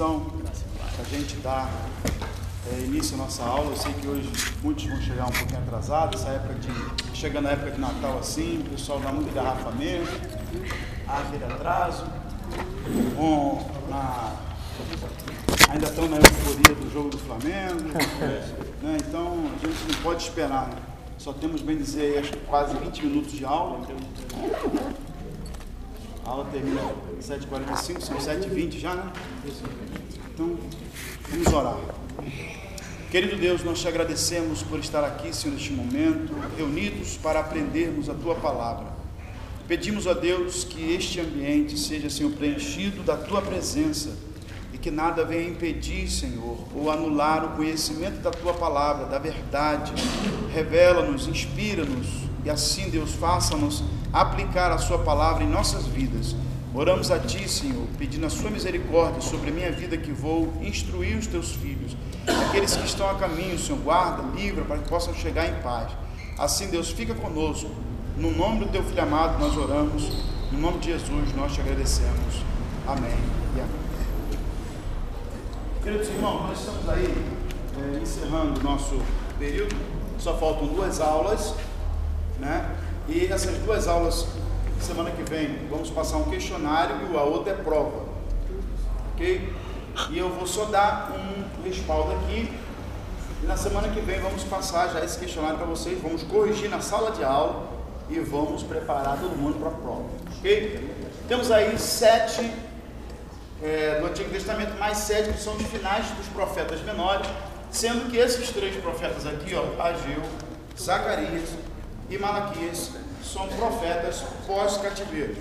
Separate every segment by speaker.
Speaker 1: permissão para a gente dar é, início à nossa aula. Eu sei que hoje muitos vão chegar um pouquinho atrasados, essa época de. Chegando a época de Natal assim, o pessoal dá muito engarrafamento, há aquele atraso. Bom, na, ainda estão na euforia do jogo do Flamengo. né? Então a gente não pode esperar. Né? Só temos, bem dizer, acho que quase 20 minutos de aula. A aula termina às 7h45, são 7h20 já, né? Então, vamos orar. Querido Deus, nós te agradecemos por estar aqui, Senhor, neste momento, reunidos para aprendermos a tua palavra. Pedimos a Deus que este ambiente seja, Senhor, preenchido da tua presença e que nada venha impedir, Senhor, ou anular o conhecimento da tua palavra, da verdade. Revela-nos, inspira-nos e assim, Deus, faça-nos aplicar a sua palavra em nossas vidas. Oramos a Ti, Senhor, pedindo a Sua misericórdia sobre a minha vida que vou instruir os Teus filhos, aqueles que estão a caminho, Senhor, guarda, livra, para que possam chegar em paz. Assim, Deus, fica conosco. No nome do Teu Filho amado, nós oramos. No nome de Jesus, nós te agradecemos. Amém e amém. Queridos irmãos, nós estamos aí é, encerrando o nosso período. Só faltam duas aulas, né? E essas duas aulas semana que vem vamos passar um questionário e a outra é prova. Ok? E eu vou só dar um respaldo aqui. E na semana que vem vamos passar já esse questionário para vocês. Vamos corrigir na sala de aula e vamos preparar todo mundo para a prova. Ok? Temos aí sete é, do Antigo Testamento, mais sete que são os finais dos profetas menores, sendo que esses três profetas aqui, ó, Ageu, Zacarias e Malaquias, são profetas pós-cativeiro.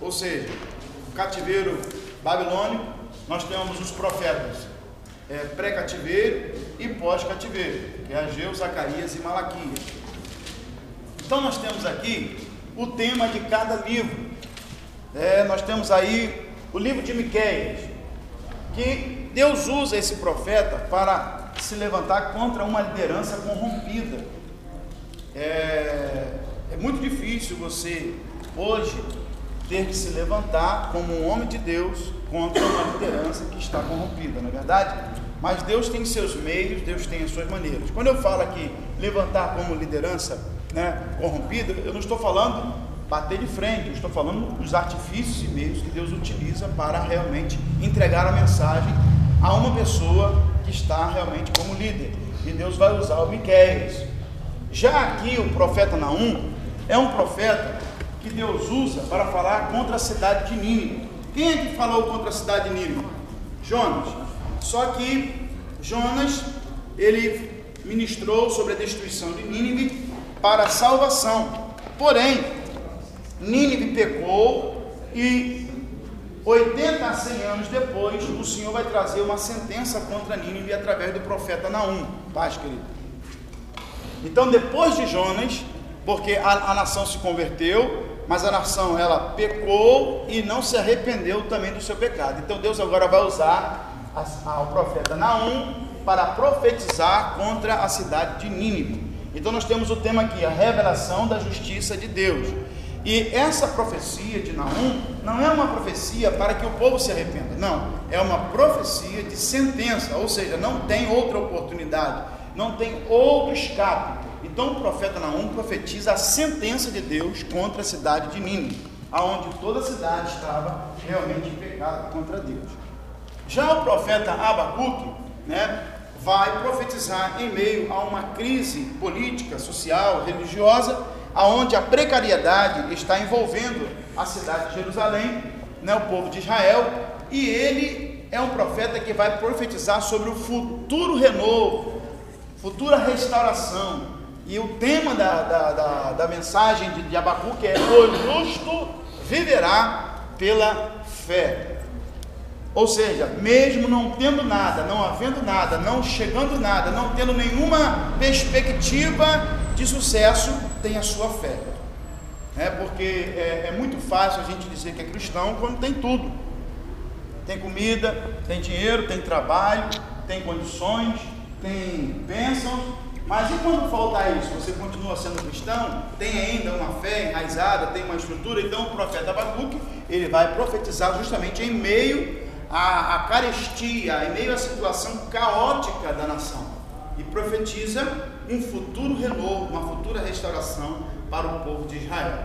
Speaker 1: Ou seja, cativeiro babilônico, nós temos os profetas é, pré-cativeiro e pós-cativeiro, que é Ageu, Zacarias e Malaquias. Então nós temos aqui o tema de cada livro. É, nós temos aí o livro de Miqueias, que Deus usa esse profeta para se levantar contra uma liderança corrompida. É, é muito difícil você, hoje, ter que se levantar como um homem de Deus contra uma liderança que está corrompida, não é verdade? Mas Deus tem seus meios, Deus tem as suas maneiras. Quando eu falo aqui levantar como liderança né, corrompida, eu não estou falando bater de frente, eu estou falando dos artifícios e meios que Deus utiliza para realmente entregar a mensagem a uma pessoa que está realmente como líder. E Deus vai usar o Miqueias. Já aqui o profeta Naum, é um profeta que Deus usa para falar contra a cidade de Nínive. Quem é que falou contra a cidade de Nínive? Jonas. Só que Jonas, ele ministrou sobre a destruição de Nínive para a salvação. Porém, Nínive pecou e 80 a 100 anos depois, o Senhor vai trazer uma sentença contra Nínive através do profeta Naum. Paz, querido. Então, depois de Jonas, porque a, a nação se converteu, mas a nação ela pecou e não se arrependeu também do seu pecado. Então Deus agora vai usar a, a, o profeta Naum para profetizar contra a cidade de Nínive. Então nós temos o tema aqui, a revelação da justiça de Deus. E essa profecia de Naum não é uma profecia para que o povo se arrependa, não, é uma profecia de sentença, ou seja, não tem outra oportunidade, não tem outro escape. Então o profeta Naum profetiza a sentença de Deus contra a cidade de Nínive, aonde toda a cidade estava realmente em pecado contra Deus. Já o profeta Abacuque, né, vai profetizar em meio a uma crise política, social, religiosa, aonde a precariedade está envolvendo a cidade de Jerusalém, né, o povo de Israel, e ele é um profeta que vai profetizar sobre o futuro renovo, futura restauração, e o tema da, da, da, da mensagem de, de Abacuque é: O justo viverá pela fé. Ou seja, mesmo não tendo nada, não havendo nada, não chegando nada, não tendo nenhuma perspectiva de sucesso, tem a sua fé. É porque é, é muito fácil a gente dizer que é cristão quando tem tudo. Tem comida, tem dinheiro, tem trabalho, tem condições, tem bênçãos, mas e quando falta isso? Você continua sendo cristão? Tem ainda uma fé enraizada, tem uma estrutura? Então o profeta Abacuque, ele vai profetizar justamente em meio a, a carestia, em meio à situação caótica da nação, e profetiza um futuro renovo, uma futura restauração para o povo de Israel.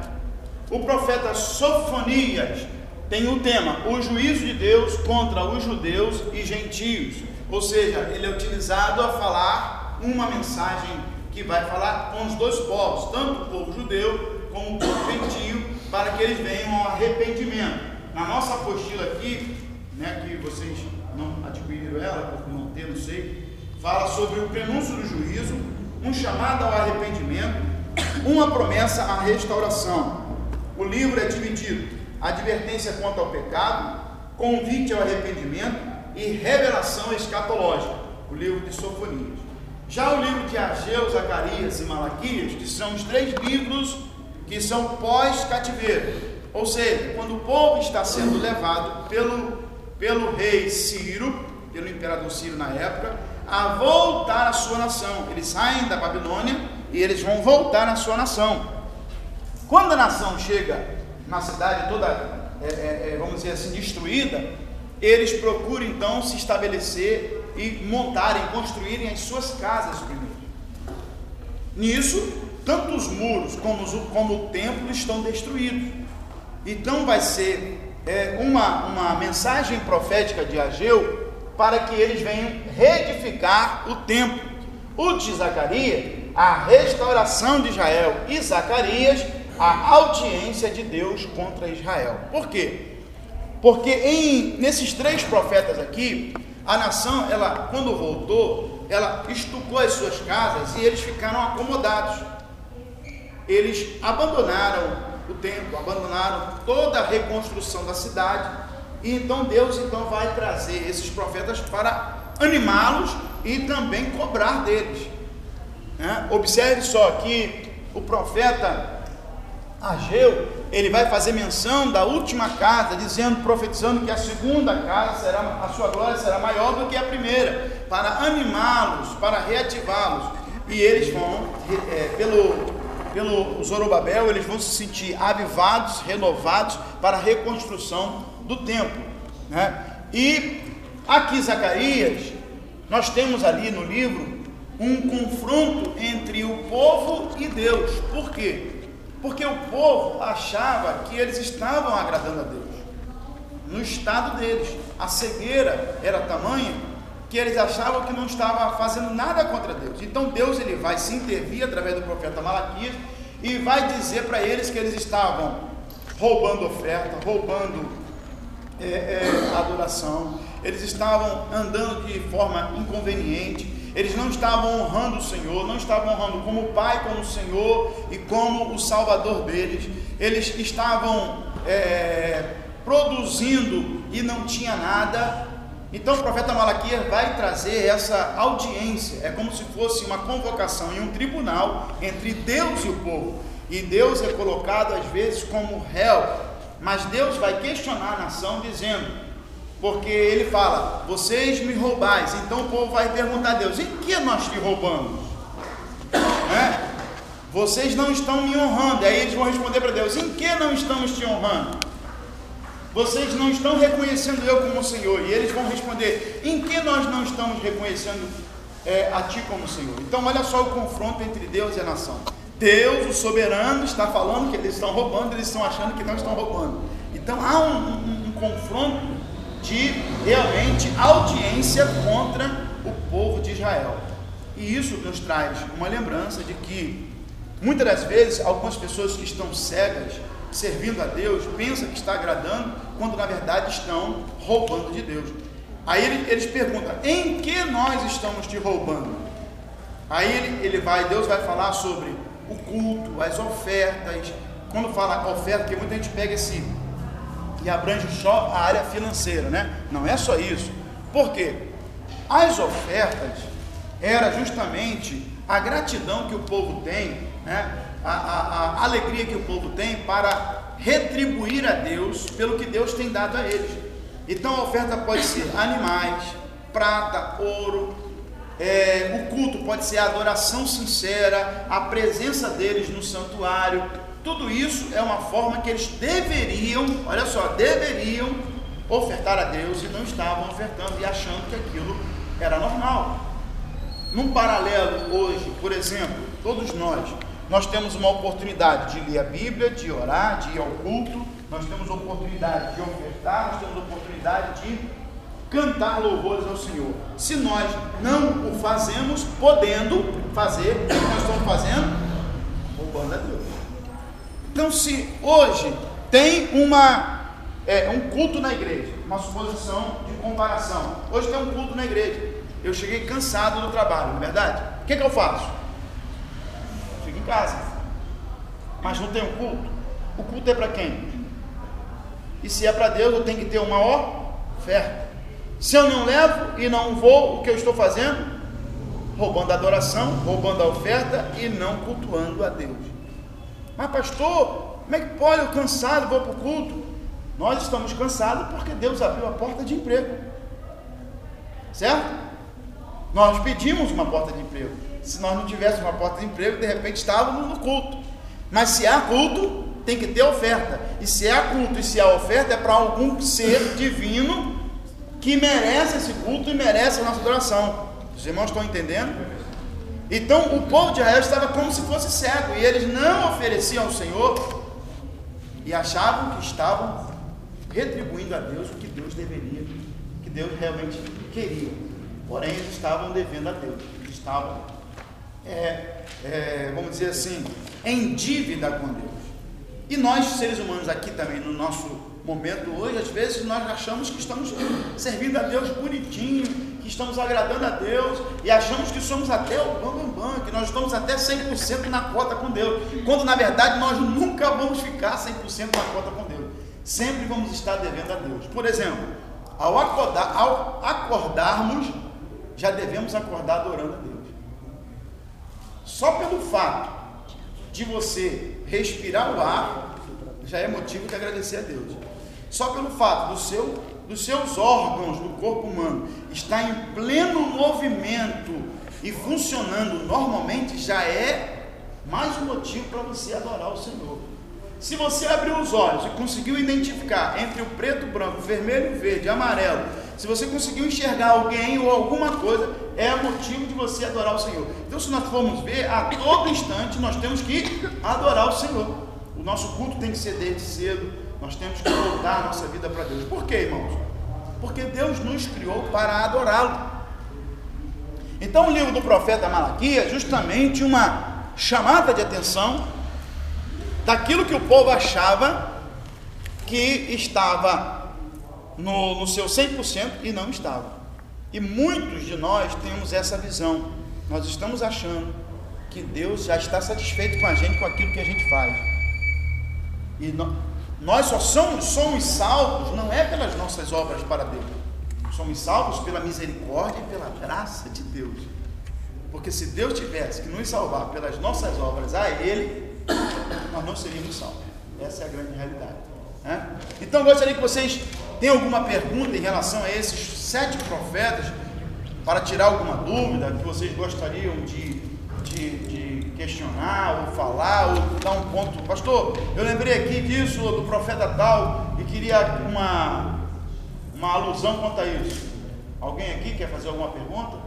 Speaker 1: O profeta Sofonias tem o tema o juízo de Deus contra os judeus e gentios, ou seja, ele é utilizado a falar uma mensagem que vai falar com os dois povos, tanto o povo judeu como o povo gentio, para que eles venham ao arrependimento. Na nossa apostila aqui, né, que vocês não adquiriram ela, por não ter, não sei, fala sobre o prenúncio do juízo, um chamado ao arrependimento, uma promessa à restauração. O livro é dividido: advertência quanto ao pecado, convite ao arrependimento e revelação escatológica. O livro de Sofonias. Já o livro de Ageu, Zacarias e Malaquias, que são os três livros que são pós-cativeiro, ou seja, quando o povo está sendo levado pelo, pelo rei Ciro, pelo imperador Ciro na época, a voltar à sua nação. Eles saem da Babilônia e eles vão voltar à sua nação. Quando a nação chega na cidade toda, é, é, é vamos dizer assim, destruída, eles procuram então se estabelecer e montarem, construírem as suas casas primeiro. Nisso, tanto os muros como, os, como o templo estão destruídos. Então vai ser é, uma, uma mensagem profética de Ageu para que eles venham reedificar o templo. O de Zacarias, a restauração de Israel, e Zacarias, a audiência de Deus contra Israel. Por quê? Porque em, nesses três profetas aqui, a nação, ela, quando voltou, ela estucou as suas casas e eles ficaram acomodados eles abandonaram o templo, abandonaram toda a reconstrução da cidade, e então Deus então vai trazer esses profetas para animá-los e também cobrar deles. Né? Observe só que o profeta Ageu, ele vai fazer menção da última casa, dizendo, profetizando que a segunda casa será, a sua glória será maior do que a primeira, para animá-los, para reativá-los. E eles vão, é, pelo pelo Zorobabel, eles vão se sentir avivados, renovados para a reconstrução do templo. Né? E aqui, Zacarias, nós temos ali no livro um confronto entre o povo e Deus. Por quê? Porque o povo achava que eles estavam agradando a Deus. No estado deles, a cegueira era tamanha que eles achavam que não estava fazendo nada contra Deus. Então Deus ele vai se intervir através do profeta Malaquias e vai dizer para eles que eles estavam roubando oferta, roubando é, é, adoração, eles estavam andando de forma inconveniente, eles não estavam honrando o Senhor, não estavam honrando como Pai, como o Senhor e como o Salvador deles, eles estavam é, produzindo e não tinha nada, então o profeta Malaquias vai trazer essa audiência, é como se fosse uma convocação em um tribunal entre Deus e o povo. E Deus é colocado às vezes como réu, mas Deus vai questionar a nação dizendo, porque ele fala: "Vocês me roubais". Então o povo vai perguntar a Deus: "Em que nós te roubamos?" É? Vocês não estão me honrando. Aí eles vão responder para Deus: "Em que não estamos te honrando?" Vocês não estão reconhecendo eu como Senhor. E eles vão responder: Em que nós não estamos reconhecendo é, a Ti como Senhor? Então, olha só o confronto entre Deus e a nação. Deus, o soberano, está falando que eles estão roubando, eles estão achando que não estão roubando. Então, há um, um, um confronto de realmente audiência contra o povo de Israel. E isso nos traz uma lembrança de que, muitas das vezes, algumas pessoas que estão cegas servindo a Deus, pensa que está agradando, quando na verdade estão roubando de Deus. Aí ele, eles perguntam: em que nós estamos te roubando? Aí ele, ele vai, Deus vai falar sobre o culto, as ofertas. Quando fala oferta, porque muita gente pega esse e abrange só a área financeira, né? Não é só isso. Por quê? As ofertas era justamente a gratidão que o povo tem, né? a, a, a alegria que o povo tem para retribuir a Deus pelo que Deus tem dado a eles. Então a oferta pode ser animais, prata, ouro, é, o culto pode ser a adoração sincera, a presença deles no santuário. Tudo isso é uma forma que eles deveriam, olha só, deveriam ofertar a Deus e não estavam ofertando e achando que aquilo era normal. Num paralelo hoje, por exemplo, todos nós, nós temos uma oportunidade de ler a Bíblia, de orar, de ir ao culto, nós temos oportunidade de ofertar, nós temos oportunidade de cantar louvores ao Senhor. Se nós não o fazemos, podendo fazer, o que nós estamos fazendo? Roubando a Deus. Então, se hoje tem uma, é, um culto na igreja, uma suposição de comparação, hoje tem um culto na igreja, eu cheguei cansado do trabalho, não é verdade? O que, que eu faço? Fico em casa. Mas não tem um culto? O culto é para quem? E se é para Deus, eu tenho que ter uma oferta. Se eu não levo e não vou, o que eu estou fazendo? Roubando a adoração, roubando a oferta e não cultuando a Deus. Mas, pastor, como é que pode? Eu cansado, vou para o culto. Nós estamos cansados porque Deus abriu a porta de emprego. Certo? Nós pedimos uma porta de emprego. Se nós não tivéssemos uma porta de emprego, de repente estávamos no culto. Mas se há culto, tem que ter oferta. E se há culto e se há oferta, é para algum ser divino que merece esse culto e merece a nossa adoração. Os irmãos estão entendendo? Então o povo de Israel estava como se fosse cego, e eles não ofereciam ao Senhor e achavam que estavam retribuindo a Deus o que Deus deveria, que Deus realmente queria. Porém, eles estavam devendo a Deus, eles estavam, é, é, vamos dizer assim, em dívida com Deus. E nós, seres humanos, aqui também, no nosso momento hoje, às vezes nós achamos que estamos servindo a Deus bonitinho, que estamos agradando a Deus e achamos que somos até o bam, bam, bam que nós estamos até 100% na cota com Deus, quando na verdade nós nunca vamos ficar 100% na cota com Deus. Sempre vamos estar devendo a Deus. Por exemplo, ao, acordar, ao acordarmos, já devemos acordar adorando a Deus. Só pelo fato de você respirar o ar, já é motivo de agradecer a Deus. Só pelo fato do seu, dos seus órgãos do corpo humano estar em pleno movimento e funcionando normalmente, já é mais um motivo para você adorar o Senhor. Se você abriu os olhos e conseguiu identificar entre o preto, branco, vermelho, verde, amarelo, se você conseguiu enxergar alguém ou alguma coisa, é motivo de você adorar o Senhor. Então, se nós formos ver, a todo instante nós temos que adorar o Senhor. O nosso culto tem que ser desde cedo, nós temos que voltar a nossa vida para Deus. Por quê, irmãos? Porque Deus nos criou para adorá-lo. Então, o livro do profeta Malaquias é justamente uma chamada de atenção daquilo que o povo achava que estava no, no seu 100% e não estava. E muitos de nós temos essa visão. Nós estamos achando que Deus já está satisfeito com a gente, com aquilo que a gente faz. E no, nós só somos, somos salvos, não é pelas nossas obras para Deus. Somos salvos pela misericórdia e pela graça de Deus. Porque se Deus tivesse que nos salvar pelas nossas obras a Ele, nós não seríamos salvos. Essa é a grande realidade. Né? Então, gostaria que vocês tenham alguma pergunta em relação a esses sete profetas, para tirar alguma dúvida que vocês gostariam de, de, de questionar, ou falar, ou dar um ponto. Pastor, eu lembrei aqui disso, do profeta tal, e queria uma, uma alusão quanto a isso. Alguém aqui quer fazer alguma pergunta?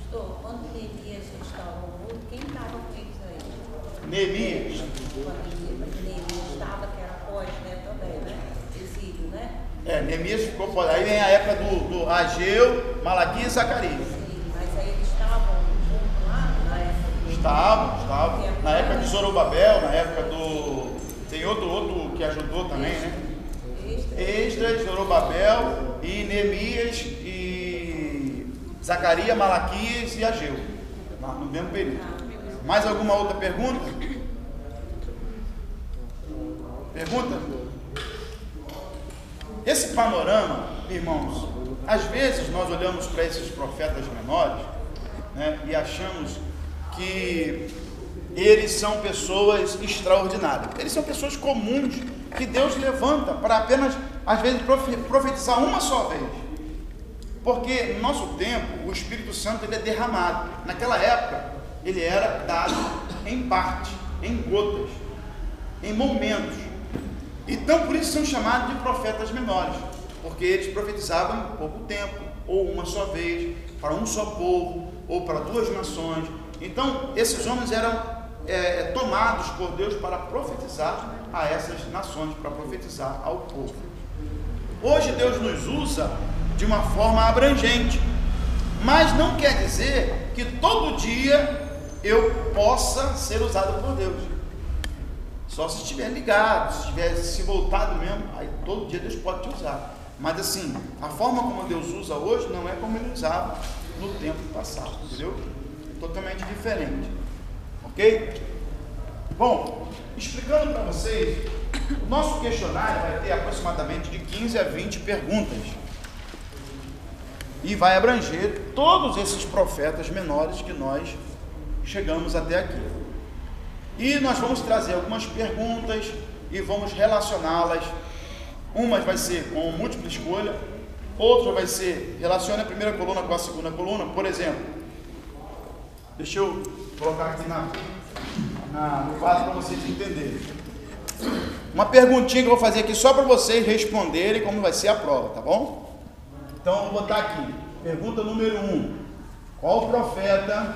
Speaker 2: Pastor, quando Neemias estava no quem estava com eles aí?
Speaker 1: Neemias.
Speaker 2: Quando Neemias estava, que era pós, né, também, né? Exílio, né?
Speaker 1: É, Neemias ficou fora. Aí vem a época do, do Ageu, Malaquias e Zacarias.
Speaker 2: Sim, mas aí eles estavam junto lá, na época do...
Speaker 1: Estavam, estavam. Na época de Zorobabel, na época do. Tem outro, outro que ajudou também, né? Esdras, Zorobabel e Neemias e Zacarias, Malaquias e Ageu. No mesmo período. Mais alguma outra pergunta? Pergunta? Esse panorama, irmãos, às vezes nós olhamos para esses profetas menores né, e achamos que eles são pessoas extraordinárias. Eles são pessoas comuns que Deus levanta para apenas, às vezes, profetizar uma só vez. Porque no nosso tempo, o Espírito Santo ele é derramado. Naquela época, ele era dado em parte, em gotas, em momentos. Então, por isso são chamados de profetas menores. porque eles profetizavam em pouco tempo, ou uma só vez, para um só povo, ou para duas nações. Então, esses homens eram é, tomados por Deus para profetizar a essas nações, para profetizar ao povo. Hoje Deus nos usa de uma forma abrangente, mas não quer dizer que todo dia eu possa ser usado por Deus. Só se estiver ligado, se estiver se voltado mesmo, aí todo dia Deus pode te usar. Mas assim, a forma como Deus usa hoje não é como ele usava no tempo passado, entendeu? Totalmente diferente. Ok? Bom, explicando para vocês, o nosso questionário vai ter aproximadamente de 15 a 20 perguntas. E vai abranger todos esses profetas menores que nós chegamos até aqui. E nós vamos trazer algumas perguntas e vamos relacioná-las. Umas vai ser com múltipla escolha, outra vai ser relacione a primeira coluna com a segunda coluna. Por exemplo, deixa eu colocar aqui na, na no quadro para vocês entenderem. Uma perguntinha que eu vou fazer aqui só para vocês responderem como vai ser a prova, tá bom? Então vou botar aqui. Pergunta número 1. Um. Qual profeta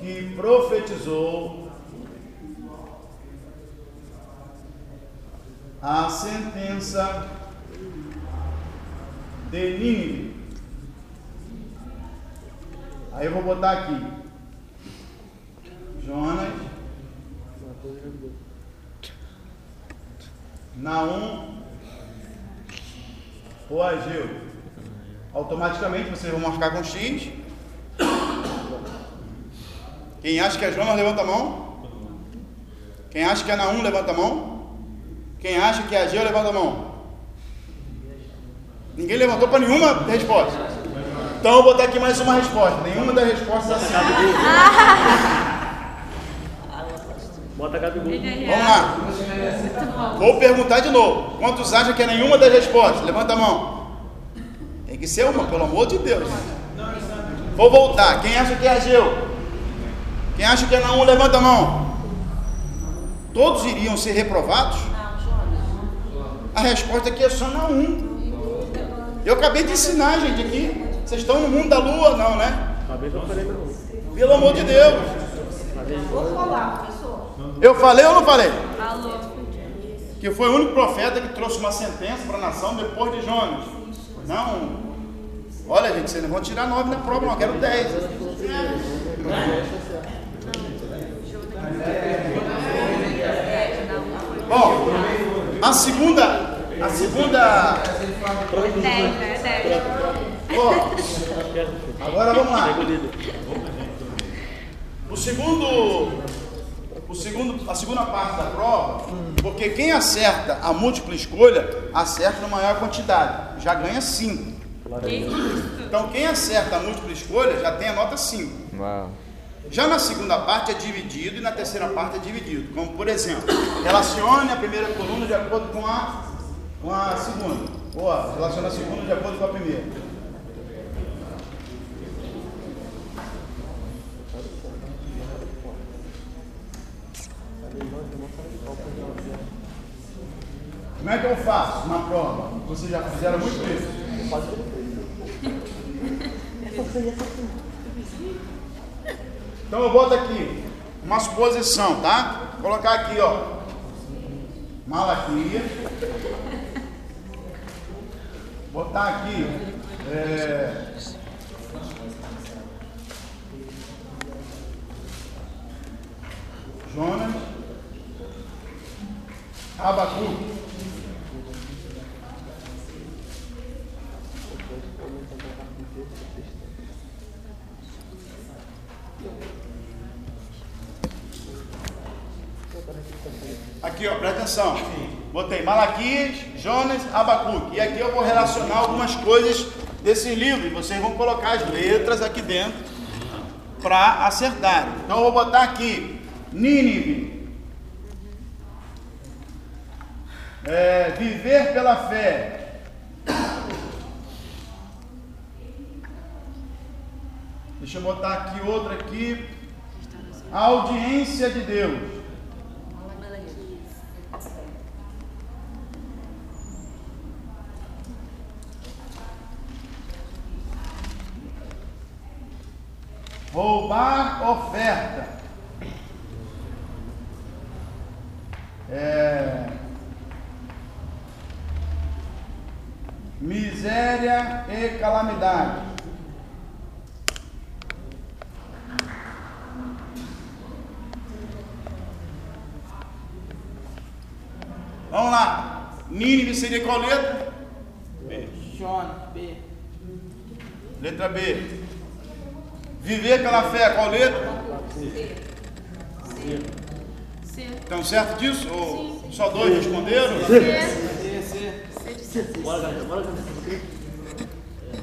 Speaker 1: que profetizou a sentença de Nínive. Aí eu vou botar aqui Jonas, Naum ou Ageu. Automaticamente vocês vão marcar com X quem acha que é Jonas, levanta a mão. Quem acha que é Naum, levanta a mão. Quem acha que é Ageu, levanta a mão. Ninguém levantou para nenhuma resposta. Então eu vou botar aqui mais uma resposta. Nenhuma das respostas assim. Bota Gabigol. Vamos lá. Vou perguntar de novo. Quantos acham que é nenhuma das respostas? Levanta a mão. Tem que ser uma, pelo amor de Deus. Vou voltar. Quem acha que é Ageu? Quem acha que é Naum, levanta a mão. Todos iriam ser reprovados? A resposta aqui é só Naum. Eu acabei de ensinar, gente, aqui. Vocês estão no mundo da lua, não, né? Pelo amor de Deus.
Speaker 2: Vou falar, professor.
Speaker 1: Eu falei ou não falei? Falou. Que foi o único profeta que trouxe uma sentença para a nação depois de Jonas. Não. Olha, gente, vocês não vão tirar nove na prova, não. Eu quero dez. Bom, a segunda, a segunda. Ó, agora vamos lá. O segundo, o segundo, a segunda parte da prova, porque quem acerta a múltipla escolha acerta na maior quantidade, já ganha 5. Então quem acerta a múltipla escolha já tem a nota 5. Uau. Já na segunda parte é dividido e na terceira parte é dividido. Como por exemplo, relacione a primeira coluna de acordo com a, com a segunda. Ou relacione a segunda de acordo com a primeira. Como é que eu faço na prova? Vocês já fizeram muito isso? Então eu boto aqui uma suposição, tá? Vou colocar aqui, ó. Malaquias. Botar aqui. É, Jonas. Abacu. Aqui, ó, presta atenção. Botei Malaquias, Jonas, Abacuque. E aqui eu vou relacionar algumas coisas desse livro. Vocês vão colocar as letras aqui dentro para acertar. Então eu vou botar aqui Nínive. É, viver pela fé. Deixa eu botar aqui outra aqui. A audiência de Deus. Roubar oferta. É, miséria e calamidade. Vamos lá. Nínive seria qual letra?
Speaker 3: B.
Speaker 1: Letra B. Viver pela fé, qual letra?
Speaker 2: C. C.
Speaker 4: C.
Speaker 1: Estão certo disso? Ou só dois responderam?
Speaker 3: C, C.
Speaker 4: C de C.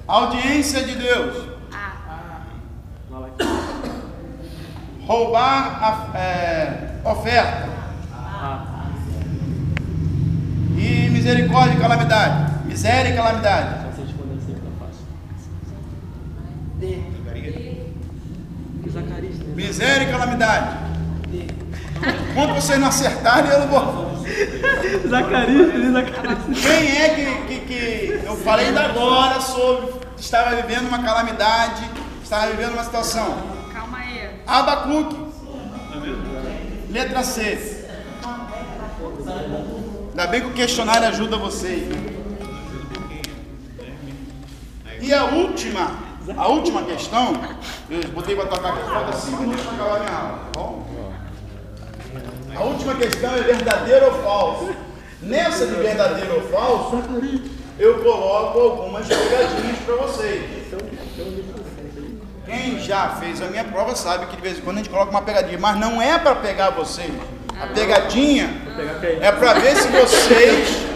Speaker 1: Audiência de Deus.
Speaker 4: A.
Speaker 1: Roubar a é, oferta. E misericórdia e calamidade. Miséria e calamidade.
Speaker 5: Essa respondendo sempre tá fácil.
Speaker 3: D.
Speaker 5: Que Zacarias, né?
Speaker 1: Miséria e calamidade. Quando vocês não acertarem, eu não vou.
Speaker 5: Zacarias? Zacarias.
Speaker 1: Quem é que, que, que eu falei ainda agora sobre estava vivendo uma calamidade, estava vivendo uma situação?
Speaker 4: Calma aí.
Speaker 1: Abacuque. Letra C. Ainda bem que o questionário ajuda vocês. né? E a última, a última questão, eu botei para tocar aqui, falta 5 minutos para acabar minha aula, tá bom? A última questão é verdadeiro ou falso. Nessa de verdadeiro ou falso, eu coloco algumas pegadinhas para vocês. Quem já fez a minha prova sabe que de vez em quando a gente coloca uma pegadinha, mas não é para pegar vocês. A pegadinha é para ver se vocês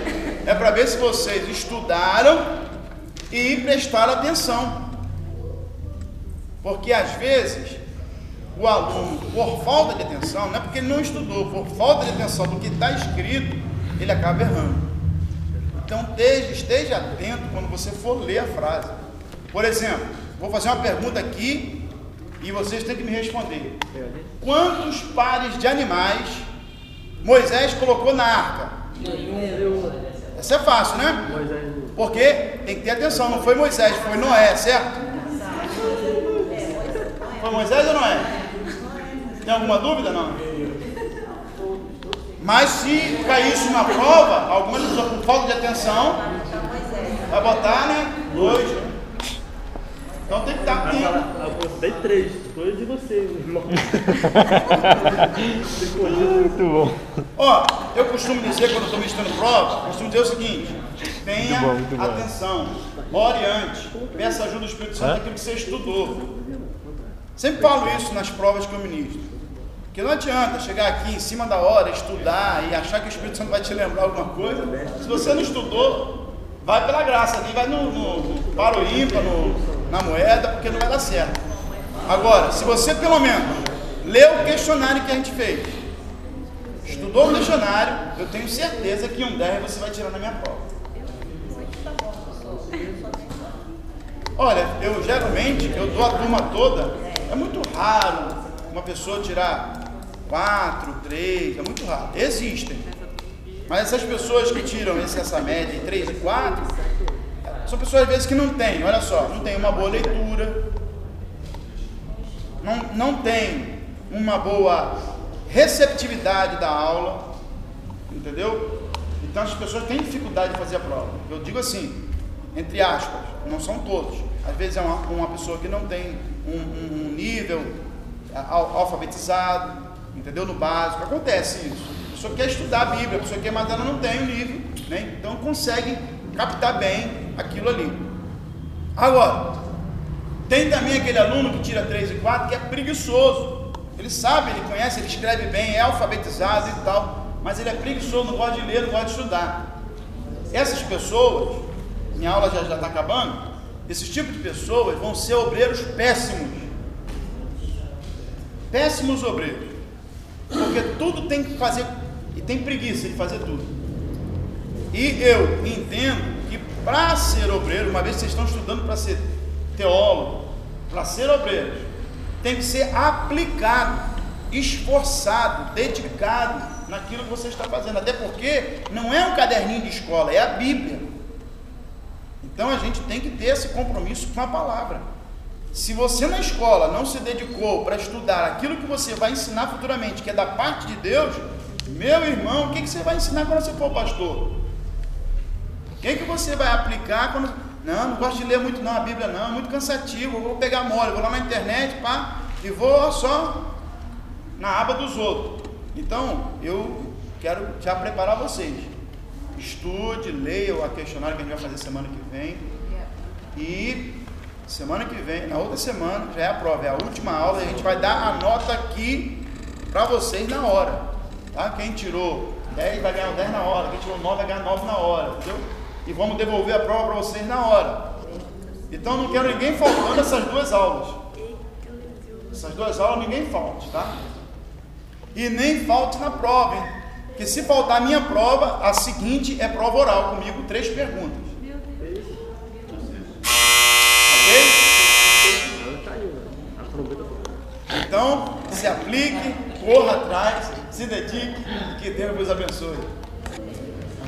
Speaker 1: é para ver se vocês estudaram e prestaram atenção. Porque às vezes o aluno, por falta de atenção, não é porque ele não estudou, por falta de atenção do que está escrito, ele acaba errando. Então esteja, esteja atento quando você for ler a frase. Por exemplo, vou fazer uma pergunta aqui e vocês têm que me responder. Quantos pares de animais Moisés colocou na arca? Essa é fácil, né? Porque tem que ter atenção, não foi Moisés, foi Noé, certo? Moisés ou Noé? Tem alguma dúvida? Não. Mas se caísse uma prova, alguma pessoa com falta de atenção, vai botar, né? Dois. né? Então tem que estar atento.
Speaker 5: Eu dei três, dois de você, irmão.
Speaker 6: Muito bom.
Speaker 1: Ó, eu costumo dizer quando estou ministrando prova, costumo dizer o seguinte: tenha
Speaker 6: Muito bom, muito
Speaker 1: atenção, ore antes, peça ajuda do Espírito Santo daquilo que você estudou. Sempre falo isso nas provas que eu ministro. Porque não adianta chegar aqui em cima da hora, estudar e achar que o Espírito Santo vai te lembrar alguma coisa. Se você não estudou, vai pela graça ali, vai no, no, no para ímpar, no- na moeda, porque não vai dar certo. Agora, se você pelo menos leu o questionário que a gente fez, estudou o dicionário, eu tenho certeza que um 10 você vai tirar na minha prova. Olha, eu geralmente, eu dou a turma toda, é muito raro uma pessoa tirar 4, 3, é muito raro. Existem. Mas essas pessoas que tiram essa média em 3 e 4, são pessoas às vezes que não têm, olha só, não tem uma boa leitura, não, não tem uma boa receptividade da aula, entendeu? Então as pessoas têm dificuldade de fazer a prova. Eu digo assim, entre aspas, não são todos. Às vezes é uma, uma pessoa que não tem um, um- nível al- alfabetizado, entendeu? No básico. Acontece isso. A pessoa quer estudar a Bíblia, a pessoa quer, mas ela não tem o nível, né? Então consegue captar bem aquilo ali. Agora, tem também aquele aluno que tira 3 e 4 que é preguiçoso. Ele sabe, ele conhece, ele escreve bem, é alfabetizado e tal, mas ele é preguiçoso, não gosta de ler, não gosta de estudar. Essas pessoas, minha aula já está acabando, esses tipos de pessoas vão ser obreiros péssimos. Péssimos obreiros. Porque tudo tem que fazer, e tem preguiça de fazer tudo. E eu entendo que para ser obreiro, uma vez que vocês estão estudando para ser teólogo, para ser obreiro, tem que ser aplicado, esforçado, dedicado naquilo que você está fazendo. Até porque não é um caderninho de escola, é a Bíblia. Então a gente tem que ter esse compromisso com a palavra. Se você na escola não se dedicou para estudar aquilo que você vai ensinar futuramente, que é da parte de Deus, meu irmão, o que, que você vai ensinar quando você for pastor? O que, que você vai aplicar quando. Não, não gosto de ler muito não, a Bíblia não, é muito cansativo, vou pegar mole, vou lá na internet, pá, e vou só na aba dos outros. Então, eu quero já preparar vocês. Estude, leia o questionário que a gente vai fazer semana que vem. E semana que vem, na outra semana, já é a prova, é a última aula, a gente vai dar a nota aqui para vocês na hora. Tá? Quem tirou 10 vai ganhar 10 na hora, quem tirou 9 vai ganhar 9 na hora, entendeu? E vamos devolver a prova para vocês na hora. Então não quero ninguém faltando essas duas aulas. Essas duas aulas ninguém falte, tá? E nem falte na prova, hein? Porque se faltar a minha prova, a seguinte é prova oral comigo, três perguntas. Ok?
Speaker 5: Tá aí, mano. Aproveita pra
Speaker 1: Então, se aplique, corra atrás, se dedique e que Deus vos abençoe.